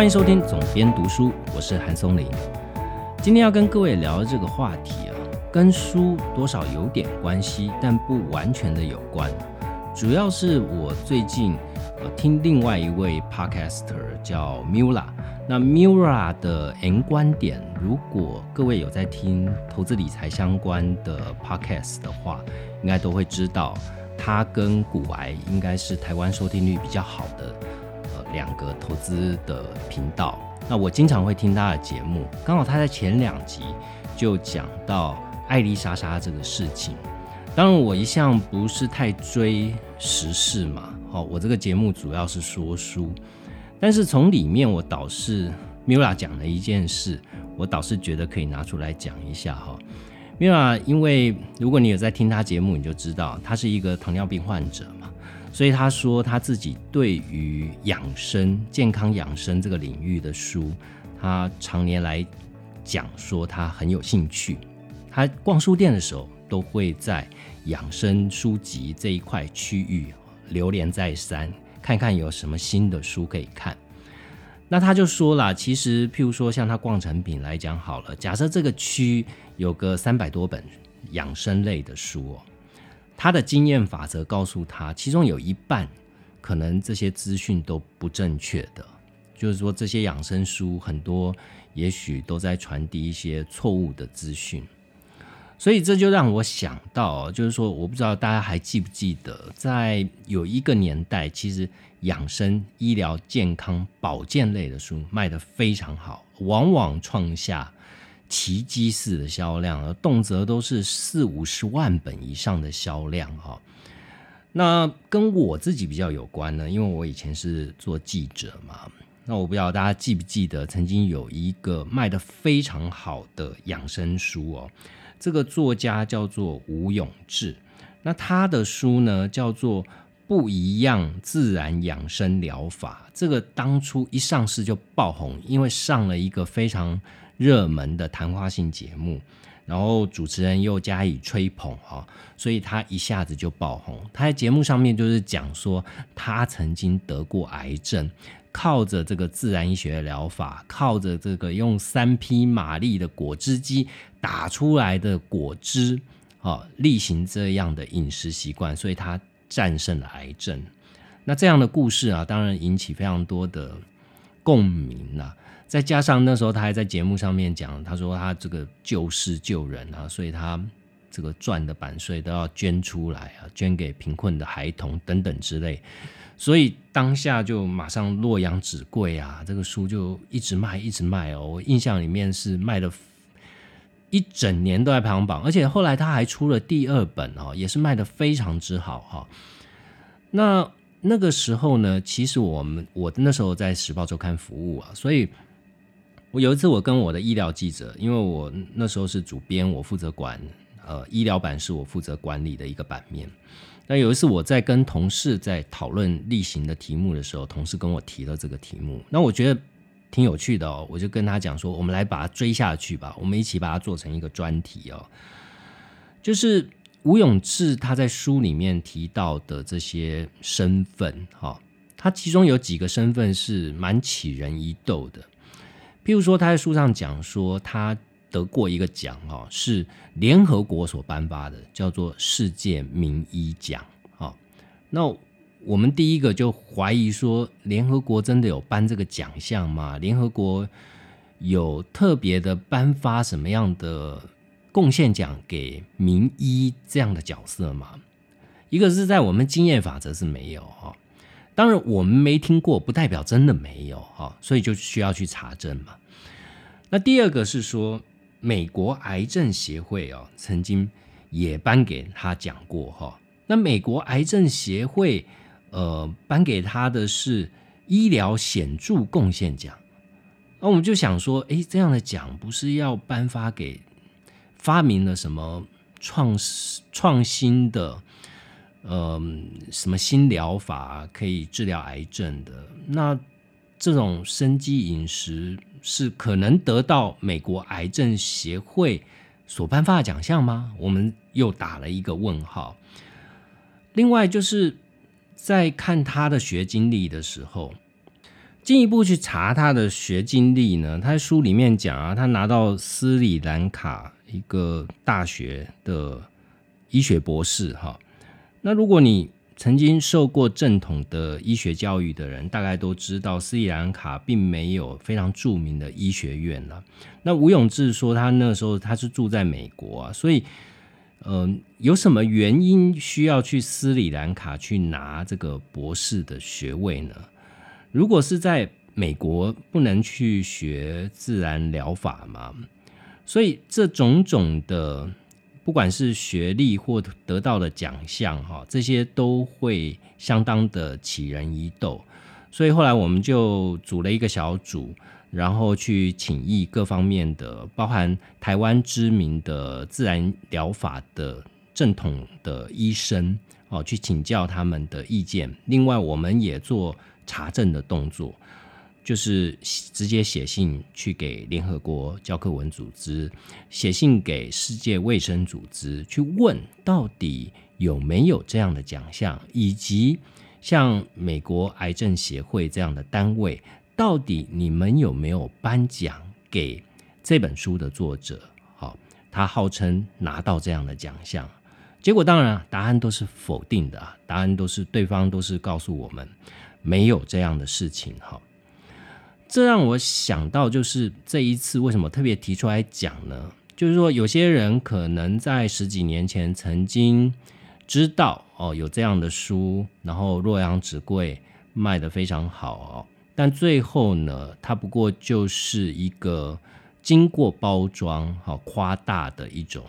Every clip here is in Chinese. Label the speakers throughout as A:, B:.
A: 欢迎收听总编读书，我是韩松林。今天要跟各位聊的这个话题啊，跟书多少有点关系，但不完全的有关。主要是我最近呃听另外一位 podcaster 叫 Mula，那 Mula 的 N 观点，如果各位有在听投资理财相关的 podcast 的话，应该都会知道，他跟古癌应该是台湾收听率比较好的两个投资的频道。那我经常会听他的节目，刚好他在前两集就讲到艾丽莎莎这个事情。当然，我一向不是太追时事嘛，好，我这个节目主要是说书，但是从里面我倒是 Mira 讲了一件事，我倒是觉得可以拿出来讲一下哈。Mira，因为如果你有在听他节目，你就知道他是一个糖尿病患者，所以他说他自己对于养生、健康养生这个领域的书，他常年来讲说他很有兴趣。他逛书店的时候，都会在养生书籍这一块区域流连再三，看看有什么新的书可以看。那他就说了，其实譬如说像他逛成品来讲好了，假设这个区有个三百多本养生类的书哦，他的经验法则告诉他，其中有一半可能这些资讯都不正确的，就是说这些养生书很多也许都在传递一些错误的资讯。所以这就让我想到，就是说，我不知道大家还记不记得，在有一个年代，其实养生、医疗、健康、保健类的书卖得非常好，往往创下奇迹式的销量，动辄都是四五十万本以上的销量哈。那跟我自己比较有关呢，因为我以前是做记者嘛。那我不知道大家记不记得，曾经有一个卖得非常好的养生书哦。这个作家叫做吴永志，那他的书呢叫做《不一样自然养生疗法》。这个当初一上市就爆红，因为上了一个非常热门的谈话性节目，然后主持人又加以吹捧哈，所以他一下子就爆红。他在节目上面就是讲说，他曾经得过癌症。靠着这个自然医学疗法，靠着这个用三匹马力的果汁机打出来的果汁，啊，例行这样的饮食习惯，所以他战胜了癌症。那这样的故事啊，当然引起非常多的共鸣了。再加上那时候他还在节目上面讲，他说他这个救世救人啊，所以他这个赚的版税都要捐出来啊，捐给贫困的孩童等等之类。所以当下就马上洛阳纸贵啊，这个书就一直卖，一直卖哦。我印象里面是卖的，一整年都在排行榜，而且后来他还出了第二本哦，也是卖的非常之好哈。那那个时候呢，其实我们我那时候在时报周刊服务啊，所以我有一次我跟我的医疗记者，因为我那时候是主编，我负责管呃医疗版是我负责管理的一个版面。那有一次我在跟同事在讨论例行的题目的时候，同事跟我提了这个题目，那我觉得挺有趣的哦，我就跟他讲说，我们来把它追下去吧，我们一起把它做成一个专题哦。就是吴永志他在书里面提到的这些身份，哈，他其中有几个身份是蛮起人一斗的，譬如说他在书上讲说他。得过一个奖哦，是联合国所颁发的，叫做世界名医奖啊。那我们第一个就怀疑说，联合国真的有颁这个奖项吗？联合国有特别的颁发什么样的贡献奖给名医这样的角色吗？一个是在我们经验法则是没有哈，当然我们没听过，不代表真的没有哈，所以就需要去查证嘛。那第二个是说。美国癌症协会哦，曾经也颁给他讲过哈。那美国癌症协会呃颁给他的是医疗显著贡献奖。那我们就想说，哎，这样的奖不是要颁发给发明了什么创创新的呃什么新疗法可以治疗癌症的？那这种生机饮食。是可能得到美国癌症协会所颁发的奖项吗？我们又打了一个问号。另外，就是在看他的学经历的时候，进一步去查他的学经历呢，他在书里面讲啊，他拿到斯里兰卡一个大学的医学博士哈。那如果你曾经受过正统的医学教育的人，大概都知道斯里兰卡并没有非常著名的医学院了。那吴永志说，他那时候他是住在美国啊，所以，嗯，有什么原因需要去斯里兰卡去拿这个博士的学位呢？如果是在美国，不能去学自然疗法嘛？所以这种种的，不管是学历或得到的奖项，哈，这些都会相当的起人疑窦。所以后来我们就组了一个小组，然后去请益各方面的，包含台湾知名的自然疗法的正统的医生，哦，去请教他们的意见。另外，我们也做。查证的动作，就是直接写信去给联合国教科文组织，写信给世界卫生组织，去问到底有没有这样的奖项，以及像美国癌症协会这样的单位，到底你们有没有颁奖给这本书的作者？好，他号称拿到这样的奖项，结果当然答案都是否定的，答案都是对方都是告诉我们。没有这样的事情哈，这让我想到，就是这一次为什么特别提出来讲呢？就是说，有些人可能在十几年前曾经知道哦有这样的书，然后洛阳纸贵卖的非常好哦，但最后呢，它不过就是一个经过包装、好夸大的一种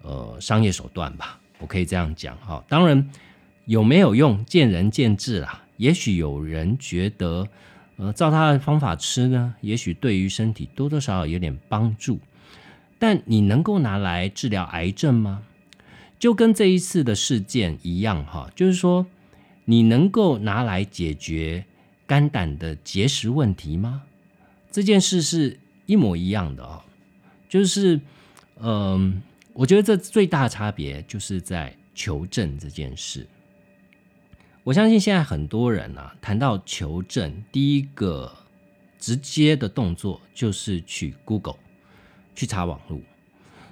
A: 呃商业手段吧，我可以这样讲哈。当然有没有用，见仁见智啦。也许有人觉得，呃，照他的方法吃呢，也许对于身体多多少少有点帮助。但你能够拿来治疗癌症吗？就跟这一次的事件一样，哈，就是说，你能够拿来解决肝胆的结石问题吗？这件事是一模一样的哦。就是，嗯，我觉得这最大的差别就是在求证这件事。我相信现在很多人啊，谈到求证，第一个直接的动作就是去 Google 去查网络。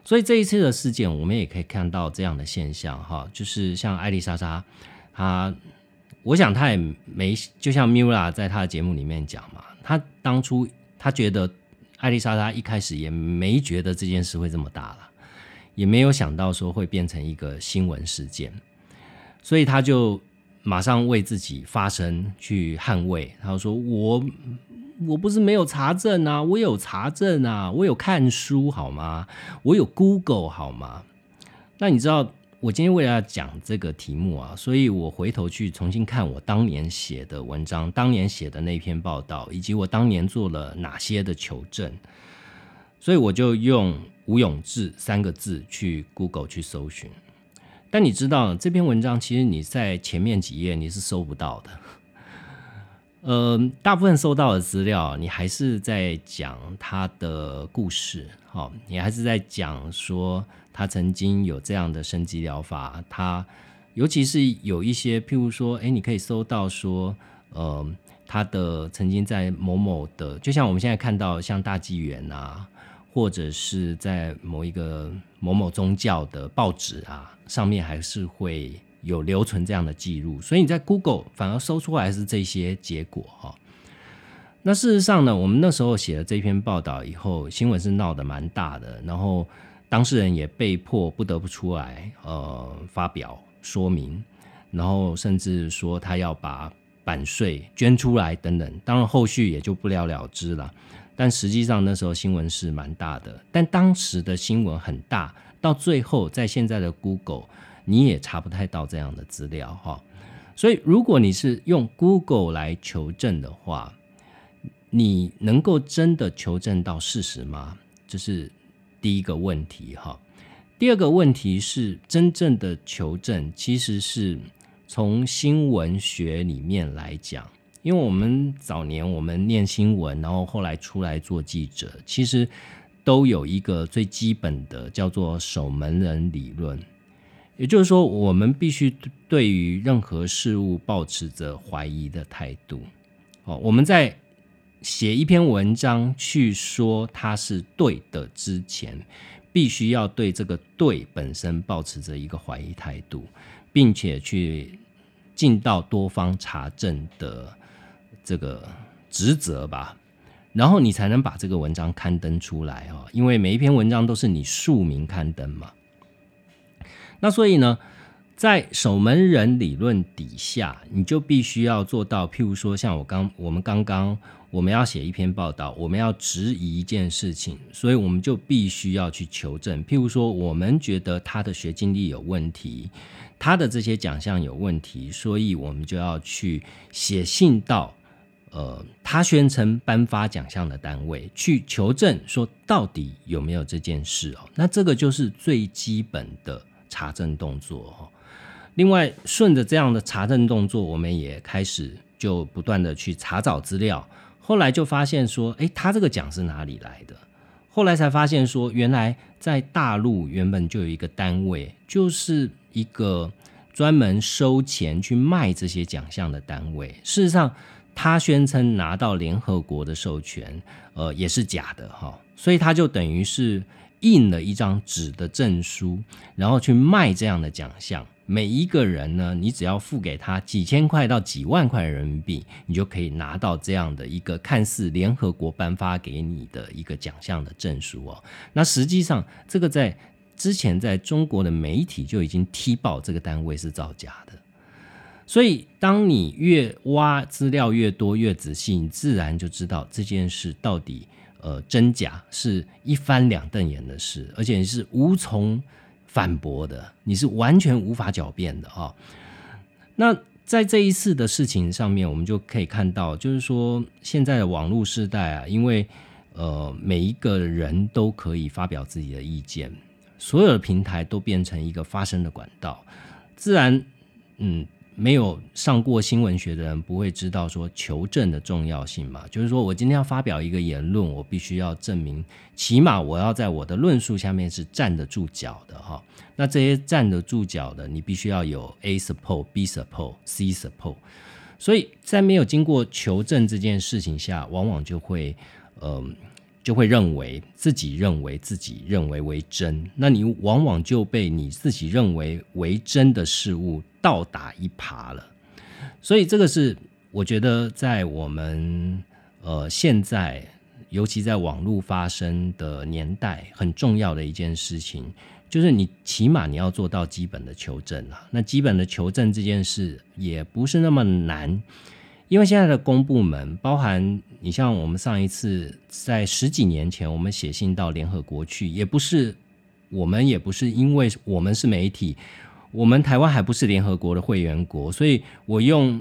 A: 所以这一次的事件，我们也可以看到这样的现象哈，就是像艾丽莎莎，她，我想她也没，就像 Mira 在她的节目里面讲嘛，她当初她觉得艾丽莎莎一开始也没觉得这件事会这么大了，也没有想到说会变成一个新闻事件，所以她就。马上为自己发声去捍卫，他说：“我我不是没有查证啊，我有查证啊，我有看书好吗？我有 Google 好吗？那你知道我今天为了要讲这个题目啊，所以我回头去重新看我当年写的文章，当年写的那篇报道，以及我当年做了哪些的求证，所以我就用吴永志三个字去 Google 去搜寻。”但你知道这篇文章其实你在前面几页你是搜不到的，呃，大部分搜到的资料你还是在讲他的故事，好，你还是在讲说他曾经有这样的升级疗法，他尤其是有一些譬如说，哎，你可以搜到说，呃，他的曾经在某某的，就像我们现在看到像大纪元啊。或者是在某一个某某宗教的报纸啊，上面还是会有留存这样的记录，所以你在 Google 反而搜出来是这些结果哈。那事实上呢，我们那时候写了这篇报道以后，新闻是闹得蛮大的，然后当事人也被迫不得不出来呃发表说明，然后甚至说他要把版税捐出来等等，当然后续也就不了了之了。但实际上那时候新闻是蛮大的，但当时的新闻很大，到最后在现在的 Google 你也查不太到这样的资料哈。所以如果你是用 Google 来求证的话，你能够真的求证到事实吗？这是第一个问题哈。第二个问题是，真正的求证其实是从新闻学里面来讲。因为我们早年我们念新闻，然后后来出来做记者，其实都有一个最基本的叫做守门人理论，也就是说，我们必须对于任何事物保持着怀疑的态度。哦，我们在写一篇文章去说它是对的之前，必须要对这个对本身保持着一个怀疑态度，并且去尽到多方查证的这个职责吧。然后你才能把这个文章刊登出来哦，因为每一篇文章都是你署名刊登嘛。那所以呢，在守门人理论底下，你就必须要做到，譬如说，像我刚我们刚刚我们要写一篇报道，我们要质疑一件事情，所以我们就必须要去求证。譬如说，我们觉得他的学经历有问题，他的这些奖项有问题，所以我们就要去写信到。呃，他宣称颁发奖项的单位去求证，说到底有没有这件事哦？那这个就是最基本的查证动作哦。另外，顺着这样的查证动作，我们也开始就不断的去查找资料。后来就发现说，诶，他这个奖是哪里来的？后来才发现说，原来在大陆原本就有一个单位，就是一个专门收钱去卖这些奖项的单位。事实上。他宣称拿到联合国的授权，呃，也是假的哈，所以他就等于是印了一张纸的证书，然后去卖这样的奖项。每一个人呢，你只要付给他几千块到几万块人民币，你就可以拿到这样的一个看似联合国颁发给你的一个奖项的证书哦。那实际上，这个在之前在中国的媒体就已经踢爆这个单位是造假的。所以，当你越挖资料越多、越仔细，你自然就知道这件事到底呃真假是一翻两瞪眼的事，而且你是无从反驳的，你是完全无法狡辩的啊。那在这一次的事情上面，我们就可以看到，就是说现在的网络时代啊，因为呃每一个人都可以发表自己的意见，所有的平台都变成一个发声的管道，自然嗯。没有上过新闻学的人不会知道说求证的重要性嘛？就是说我今天要发表一个言论，我必须要证明，起码我要在我的论述下面是站得住脚的哈。那这些站得住脚的，你必须要有 A support、B support、C support。所以在没有经过求证这件事情下，往往就会嗯。就会认为自己认为自己认为为真，那你往往就被你自己认为为真的事物倒打一耙了。所以这个是我觉得在我们呃现在，尤其在网络发生的年代，很重要的一件事情，就是你起码你要做到基本的求证啊。那基本的求证这件事也不是那么难。因为现在的公部门，包含你像我们上一次在十几年前，我们写信到联合国去，也不是我们也不是因为我们是媒体，我们台湾还不是联合国的会员国，所以我用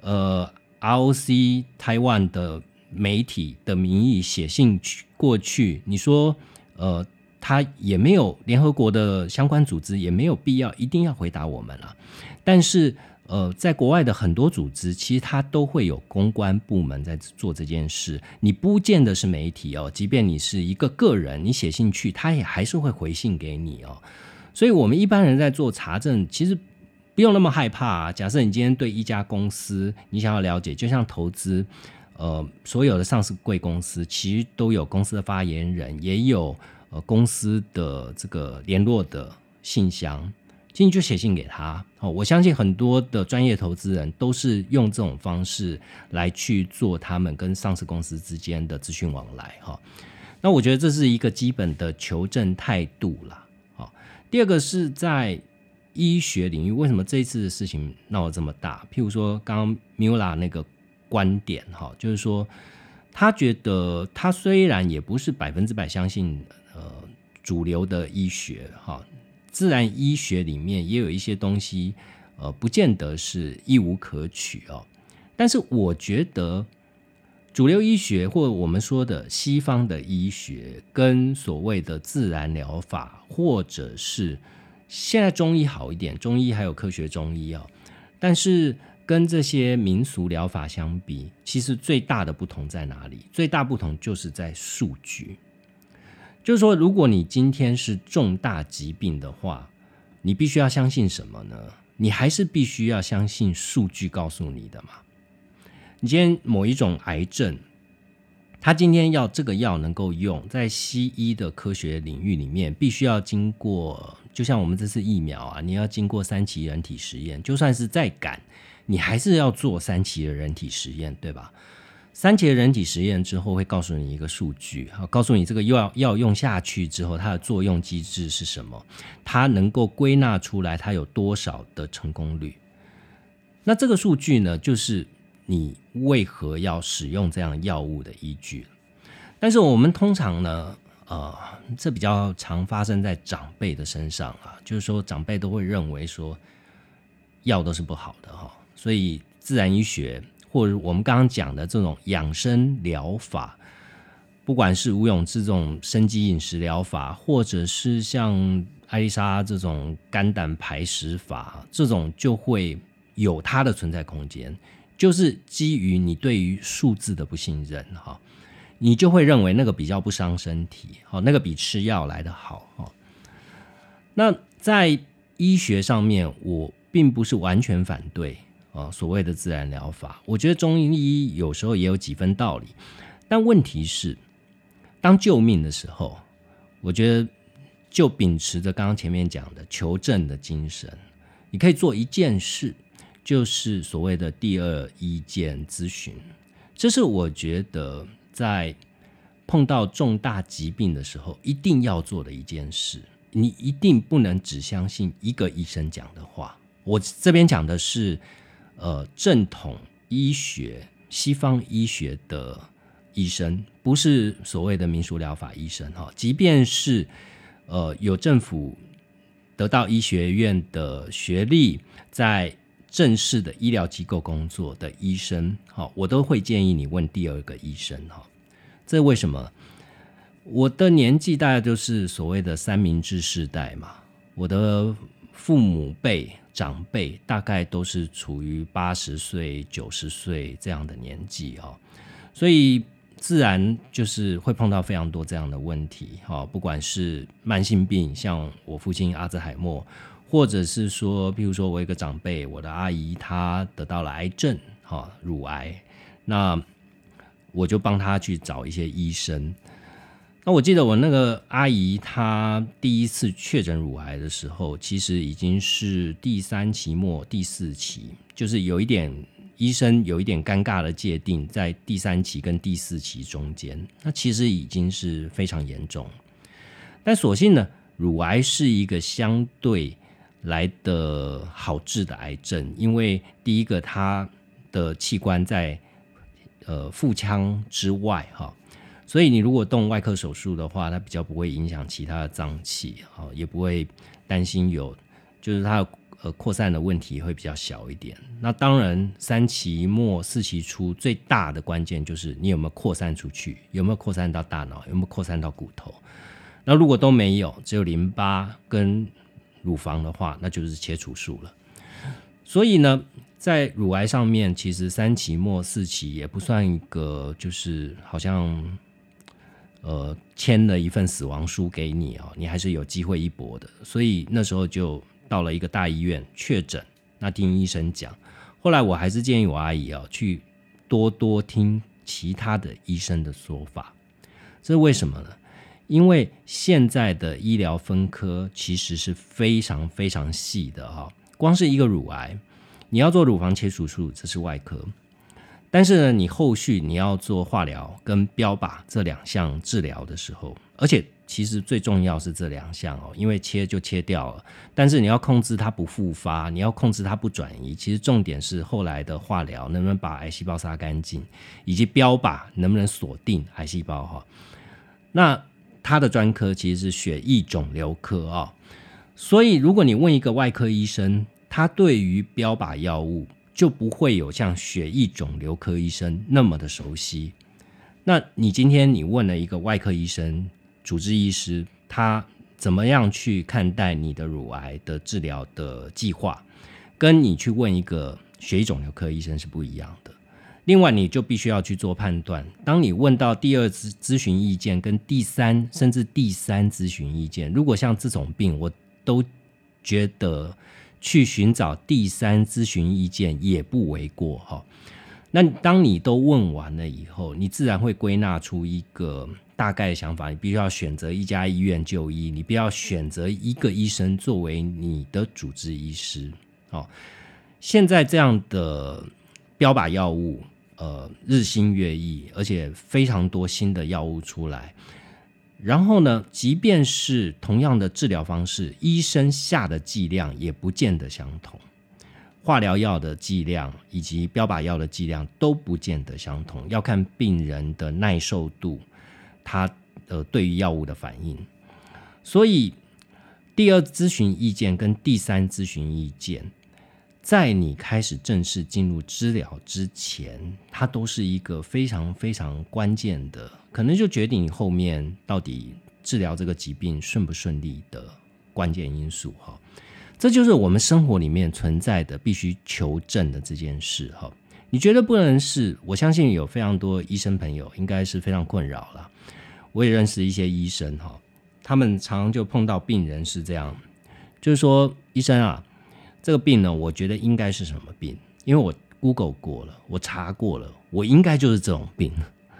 A: 呃 ROC 台湾的媒体的名义写信去过去，你说呃他也没有联合国的相关组织也没有必要一定要回答我们了，但是。呃，在国外的很多组织，其实它都会有公关部门在做这件事。你不见得是媒体哦，即便你是一个个人，你写信去，他也还是会回信给你哦。所以，我们一般人在做查证，其实不用那么害怕啊。假设你今天对一家公司，你想要了解，就像投资，呃，所有的上市贵公司其实都有公司的发言人，也有呃公司的这个联络的信箱。进去就写信给他，哦，我相信很多的专业投资人都是用这种方式来去做他们跟上市公司之间的资讯往来，哈。那我觉得这是一个基本的求证态度啦，第二个是在医学领域，为什么这一次的事情闹得这么大？譬如说，刚刚米拉那个观点，哈，就是说他觉得他虽然也不是百分之百相信呃主流的医学，哈。自然医学里面也有一些东西，呃，不见得是一无可取哦。但是我觉得，主流医学或我们说的西方的医学，跟所谓的自然疗法，或者是现在中医好一点，中医还有科学中医哦。但是跟这些民俗疗法相比，其实最大的不同在哪里？最大不同就是在数据。就是说，如果你今天是重大疾病的话，你必须要相信什么呢？你还是必须要相信数据告诉你的嘛。你今天某一种癌症，他今天要这个药能够用在西医的科学领域里面，必须要经过，就像我们这次疫苗啊，你要经过三期人体实验，就算是再赶，你还是要做三期的人体实验，对吧？三期的人体实验之后会告诉你一个数据，好，告诉你这个药药用下去之后它的作用机制是什么，它能够归纳出来它有多少的成功率。那这个数据呢，就是你为何要使用这样药物的依据。但是我们通常呢，呃，这比较常发生在长辈的身上啊，就是说长辈都会认为说药都是不好的哈，所以自然医学。或者我们刚刚讲的这种养生疗法，不管是吴永志这种生机饮食疗法，或者是像艾丽莎这种肝胆排石法，这种就会有它的存在空间。就是基于你对于数字的不信任哈，你就会认为那个比较不伤身体，好，那个比吃药来的好哈。那在医学上面，我并不是完全反对。啊，所谓的自然疗法，我觉得中医有时候也有几分道理，但问题是，当救命的时候，我觉得就秉持着刚刚前面讲的求证的精神，你可以做一件事，就是所谓的第二意见咨询，这是我觉得在碰到重大疾病的时候一定要做的一件事，你一定不能只相信一个医生讲的话。我这边讲的是。呃，正统医学、西方医学的医生，不是所谓的民俗疗法医生哈。即便是呃有政府得到医学院的学历，在正式的医疗机构工作的医生，好，我都会建议你问第二个医生哈。这为什么？我的年纪大概就是所谓的三明治世代嘛，我的父母辈。长辈大概都是处于八十岁、九十岁这样的年纪哈，所以自然就是会碰到非常多这样的问题哈，不管是慢性病，像我父亲阿兹海默，或者是说，譬如说我一个长辈，我的阿姨她得到了癌症哈，乳癌，那我就帮她去找一些医生。那我记得我那个阿姨，她第一次确诊乳癌的时候，其实已经是第三期末第四期，就是有一点医生有一点尴尬的界定，在第三期跟第四期中间，那其实已经是非常严重。但所幸呢，乳癌是一个相对来的好治的癌症，因为第一个它的器官在呃腹腔之外，哈。所以你如果动外科手术的话，它比较不会影响其他的脏器，啊，也不会担心有，就是它呃扩散的问题会比较小一点。那当然，三期末四期初最大的关键就是你有没有扩散出去，有没有扩散到大脑，有没有扩散到骨头。那如果都没有，只有淋巴跟乳房的话，那就是切除术了。所以呢，在乳癌上面，其实三期末四期也不算一个，就是好像。呃，签了一份死亡书给你哦，你还是有机会一搏的。所以那时候就到了一个大医院确诊，那听医生讲。后来我还是建议我阿姨哦，去多多听其他的医生的说法。这是为什么呢？因为现在的医疗分科其实是非常非常细的哈。光是一个乳癌，你要做乳房切除术，这是外科。但是呢，你后续你要做化疗跟标靶这两项治疗的时候，而且其实最重要是这两项哦，因为切就切掉了，但是你要控制它不复发，你要控制它不转移。其实重点是后来的化疗能不能把癌细胞杀干净，以及标靶能不能锁定癌细胞哈。那他的专科其实是血液肿瘤科啊，所以如果你问一个外科医生，他对于标靶药物。就不会有像血液肿瘤科医生那么的熟悉。那你今天你问了一个外科医生、主治医师，他怎么样去看待你的乳癌的治疗的计划，跟你去问一个血液肿瘤科医生是不一样的。另外，你就必须要去做判断。当你问到第二咨咨询意见跟第三甚至第三咨询意见，如果像这种病，我都觉得。去寻找第三咨询意见也不为过哈。那当你都问完了以后，你自然会归纳出一个大概的想法。你必须要选择一家医院就医，你必须要选择一个医生作为你的主治医师。哦，现在这样的标靶药物，呃，日新月异，而且非常多新的药物出来。然后呢，即便是同样的治疗方式，医生下的剂量也不见得相同。化疗药的剂量以及标靶药的剂量都不见得相同，要看病人的耐受度，他呃对于药物的反应。所以，第二咨询意见跟第三咨询意见，在你开始正式进入治疗之前，它都是一个非常非常关键的，可能就决定你后面到底治疗这个疾病顺不顺利的关键因素哈。这就是我们生活里面存在的必须求证的这件事哈。你觉得不能是？我相信有非常多医生朋友应该是非常困扰了。我也认识一些医生哈，他们常常就碰到病人是这样，就是说医生啊，这个病呢，我觉得应该是什么病？因为我 Google 过了，我查过了，我应该就是这种病。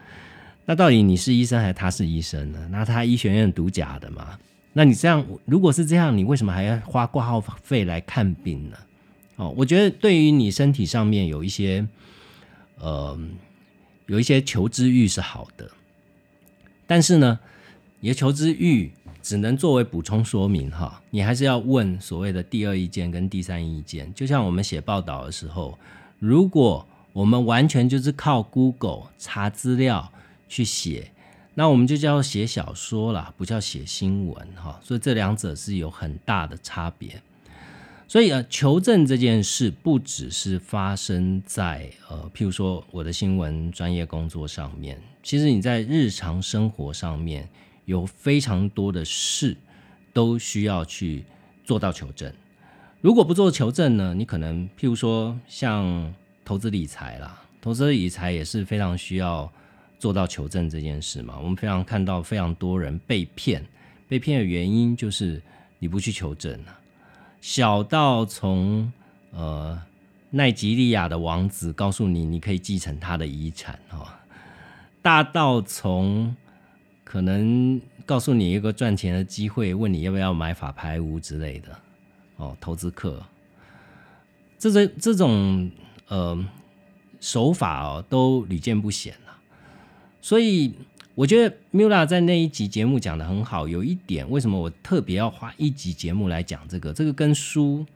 A: 那到底你是医生还是他是医生呢？那他医学院读假的嘛？那你这样，如果是这样，你为什么还要花挂号费来看病呢？哦，我觉得对于你身体上面有一些，呃，有一些求知欲是好的，但是呢，你的求知欲只能作为补充说明哈，你还是要问所谓的第二意见跟第三意见。就像我们写报道的时候，如果我们完全就是靠 Google 查资料去写。那我们就叫写小说啦，不叫写新闻哈，所以这两者是有很大的差别。所以呃，求证这件事不只是发生在呃，譬如说我的新闻专业工作上面，其实你在日常生活上面有非常多的事都需要去做到求证。如果不做求证呢，你可能譬如说像投资理财啦，投资理财也是非常需要。做到求证这件事嘛，我们非常看到非常多人被骗，被骗的原因就是你不去求证啊。小到从呃奈吉利亚的王子告诉你你可以继承他的遗产哈，大到从可能告诉你一个赚钱的机会，问你要不要买法拍屋之类的哦，投资客，这这这种呃手法哦都屡见不鲜了。所以我觉得 Mula 在那一集节目讲的很好，有一点为什么我特别要花一集节目来讲这个？这个跟书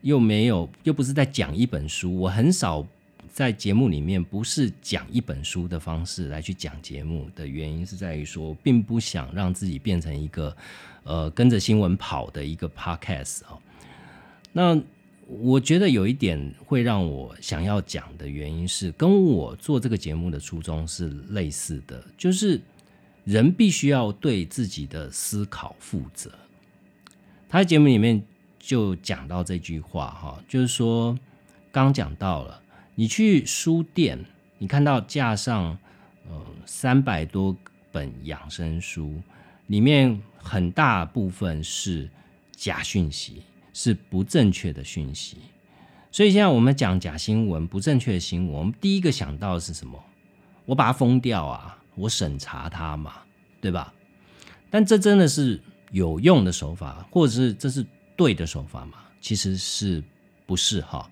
A: 又没有，又不是在讲一本书。我很少在节目里面不是讲一本书的方式来去讲节目的原因是在于说，并不想让自己变成一个呃跟着新闻跑的一个 Podcast 哦。那我觉得有一点会让我想要讲的原因是，跟我做这个节目的初衷是类似的，就是人必须要对自己的思考负责。他在节目里面就讲到这句话哈，就是说，刚讲到了，你去书店，你看到架上呃三百多本养生书，里面很大部分是假讯息。是不正确的讯息，所以现在我们讲假新闻、不正确的新闻，我们第一个想到的是什么？我把它封掉啊，我审查它嘛，对吧？但这真的是有用的手法，或者是这是对的手法吗？其实是不是哈？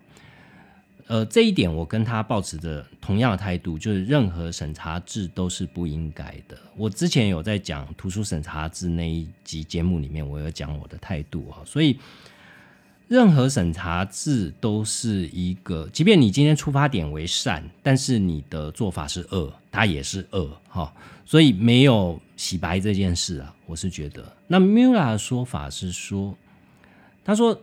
A: 呃，这一点我跟他保持着同样的态度，就是任何审查制都是不应该的。我之前有在讲图书审查制那一集节目里面，我有讲我的态度哈，所以。任何审查制都是一个，即便你今天出发点为善，但是你的做法是恶，它也是恶哈。所以没有洗白这件事啊，我是觉得。那 Mula 的说法是说，他说，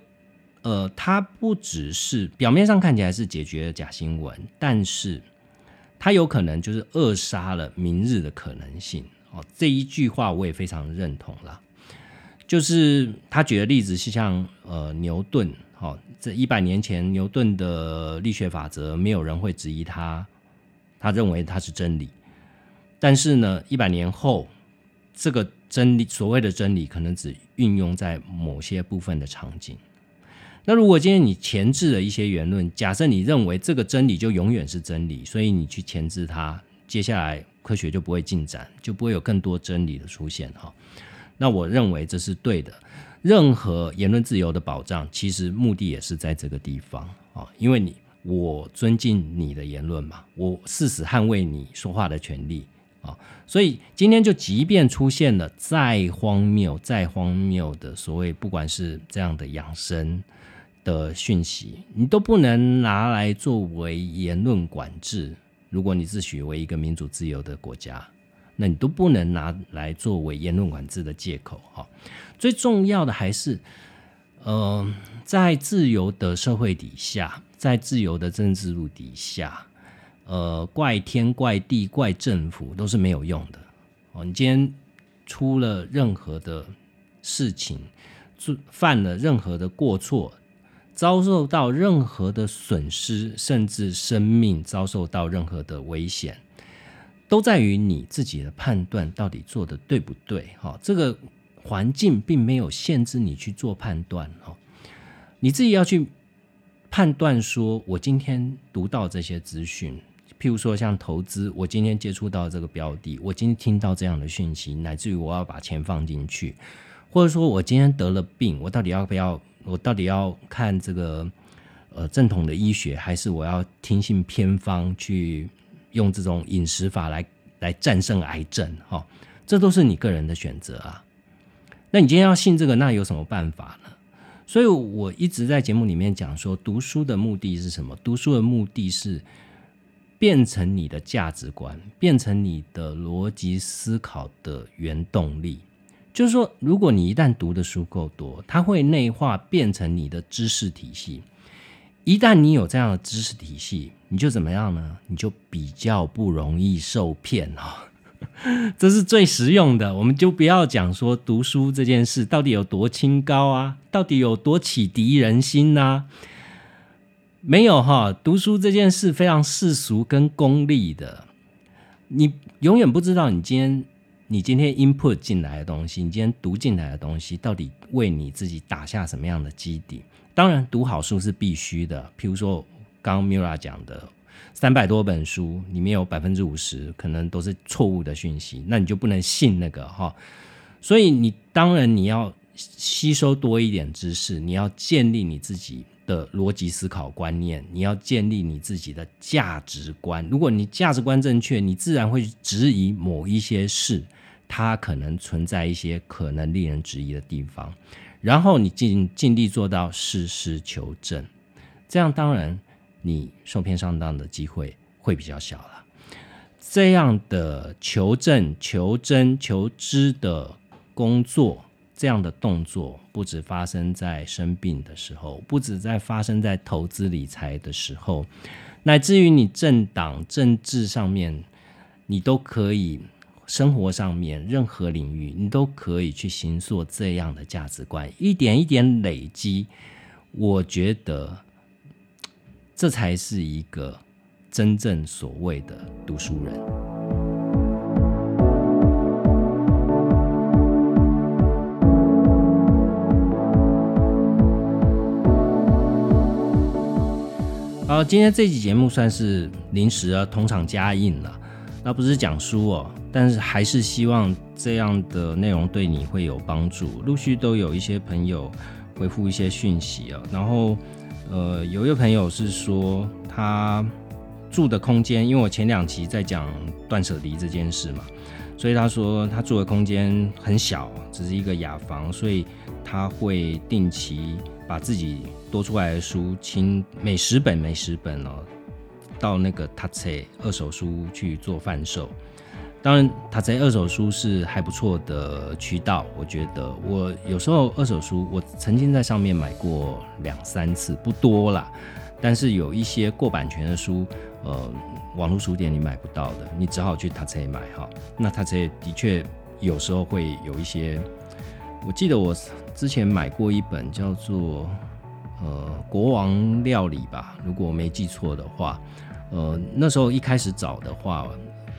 A: 呃，他不只是表面上看起来是解决了假新闻，但是他有可能就是扼杀了明日的可能性哦。这一句话我也非常认同了。就是他举的例子是像呃牛顿，哦，这一百年前牛顿的力学法则，没有人会质疑他，他认为它是真理。但是呢，一百年后，这个真理所谓的真理，可能只运用在某些部分的场景。那如果今天你前置了一些言论，假设你认为这个真理就永远是真理，所以你去前置它，接下来科学就不会进展，就不会有更多真理的出现哈。那我认为这是对的。任何言论自由的保障，其实目的也是在这个地方啊，因为你我尊敬你的言论嘛，我誓死捍卫你说话的权利啊，所以今天就即便出现了再荒谬、再荒谬的所谓，不管是这样的养生的讯息，你都不能拿来作为言论管制。如果你自诩为一个民主自由的国家。那你都不能拿来作为言论管制的借口哈。最重要的还是，呃，在自由的社会底下，在自由的政治路底下，呃，怪天怪地怪政府都是没有用的哦。你今天出了任何的事情，犯了任何的过错，遭受到任何的损失，甚至生命遭受到任何的危险。都在于你自己的判断到底做的对不对？哈，这个环境并没有限制你去做判断哈，你自己要去判断。说我今天读到这些资讯，譬如说像投资，我今天接触到这个标的，我今天听到这样的讯息，乃至于我要把钱放进去，或者说我今天得了病，我到底要不要？我到底要看这个呃正统的医学，还是我要听信偏方去？用这种饮食法来来战胜癌症，哈，这都是你个人的选择啊。那你今天要信这个，那有什么办法呢？所以我一直在节目里面讲说，读书的目的是什么？读书的目的是变成你的价值观，变成你的逻辑思考的原动力。就是说，如果你一旦读的书够多，它会内化变成你的知识体系。一旦你有这样的知识体系，你就怎么样呢？你就比较不容易受骗哦。这是最实用的。我们就不要讲说读书这件事到底有多清高啊，到底有多启迪人心呐？没有哈，读书这件事非常世俗跟功利的。你永远不知道你今天你今天 input 进来的东西，你今天读进来的东西，到底为你自己打下什么样的基底？当然，读好书是必须的。譬如说，刚 Mira 讲的三百多本书，里面有百分之五十可能都是错误的讯息，那你就不能信那个哈。所以，你当然你要吸收多一点知识，你要建立你自己的逻辑思考观念，你要建立你自己的价值观。如果你价值观正确，你自然会质疑某一些事，它可能存在一些可能令人质疑的地方。然后你尽尽力做到实事求证，这样当然你受骗上当的机会会比较小了。这样的求证、求真、求知的工作，这样的动作，不止发生在生病的时候，不止在发生在投资理财的时候，乃至于你政党政治上面，你都可以。生活上面任何领域，你都可以去形塑这样的价值观，一点一点累积。我觉得这才是一个真正所谓的读书人。好，今天这期节目算是临时啊，同场加印了。那不是讲书哦。但是还是希望这样的内容对你会有帮助。陆续都有一些朋友回复一些讯息啊，然后呃，有一个朋友是说他住的空间，因为我前两期在讲断舍离这件事嘛，所以他说他住的空间很小，只是一个雅房，所以他会定期把自己多出来的书，清每十本每十本哦，到那个 t a 二手书去做贩售。当然，他在二手书是还不错的渠道。我觉得，我有时候二手书，我曾经在上面买过两三次，不多啦。但是有一些过版权的书，呃，网络书店你买不到的，你只好去他这里买哈。那他这的确有时候会有一些，我记得我之前买过一本叫做呃《国王料理》吧，如果我没记错的话，呃，那时候一开始找的话。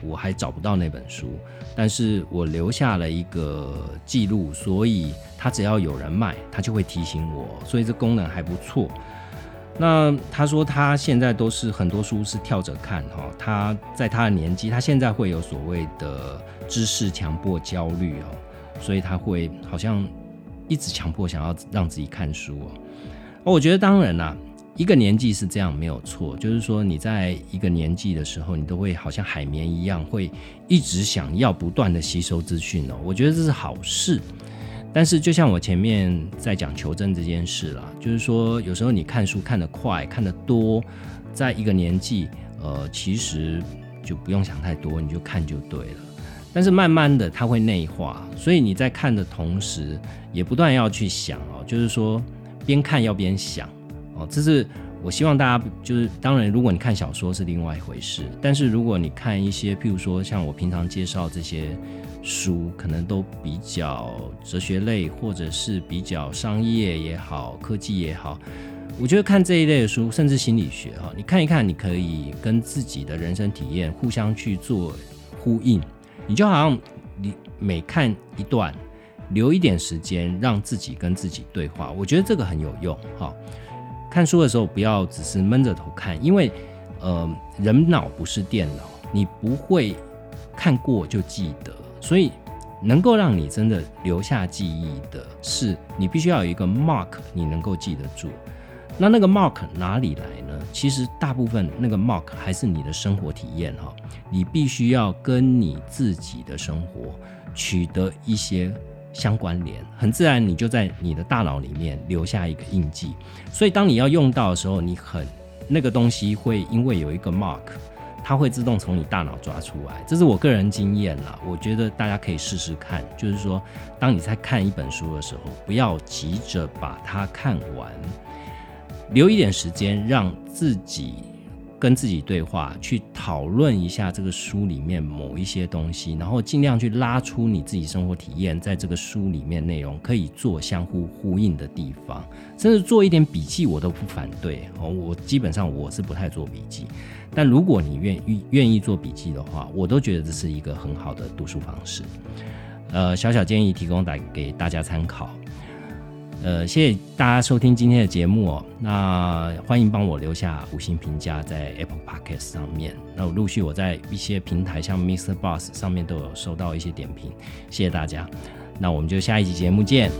A: 我还找不到那本书，但是我留下了一个记录，所以他只要有人卖，他就会提醒我，所以这功能还不错。那他说他现在都是很多书是跳着看哈，他在他的年纪，他现在会有所谓的知识强迫焦虑哦，所以他会好像一直强迫想要让自己看书哦。哦我觉得当然啦，一个年纪是这样没有错，就是说你在一个年纪的时候，你都会好像海绵一样，会一直想要不断的吸收资讯哦。我觉得这是好事。但是，就像我前面在讲求真这件事啦，就是说，有时候你看书看得快、看得多，在一个年纪，呃，其实就不用想太多，你就看就对了。但是慢慢的，它会内化，所以你在看的同时，也不断要去想哦，就是说，边看要边想哦。这是我希望大家，就是当然，如果你看小说是另外一回事，但是如果你看一些，譬如说像我平常介绍这些。书可能都比较哲学类，或者是比较商业也好，科技也好。我觉得看这一类的书，甚至心理学哈，你看一看，你可以跟自己的人生体验互相去做呼应。你就好像你每看一段，留一点时间让自己跟自己对话，我觉得这个很有用哈。看书的时候不要只是闷着头看，因为呃，人脑不是电脑，你不会看过就记得。所以，能够让你真的留下记忆的是，你必须要有一个 mark，你能够记得住。那那个 mark 哪里来呢？其实大部分那个 mark 还是你的生活体验哈。你必须要跟你自己的生活取得一些相关联，很自然你就在你的大脑里面留下一个印记。所以当你要用到的时候，你很那个东西会因为有一个 mark。它会自动从你大脑抓出来，这是我个人经验啦。我觉得大家可以试试看，就是说，当你在看一本书的时候，不要急着把它看完，留一点时间让自己。跟自己对话，去讨论一下这个书里面某一些东西，然后尽量去拉出你自己生活体验，在这个书里面内容可以做相互呼应的地方，甚至做一点笔记，我都不反对哦。我基本上我是不太做笔记，但如果你愿意愿意做笔记的话，我都觉得这是一个很好的读书方式。呃，小小建议提供给给大家参考。呃，谢谢大家收听今天的节目哦。那欢迎帮我留下五星评价在 Apple Podcast 上面。那我陆续我在一些平台，像 Mr. Boss 上面都有收到一些点评，谢谢大家。那我们就下一集节目见。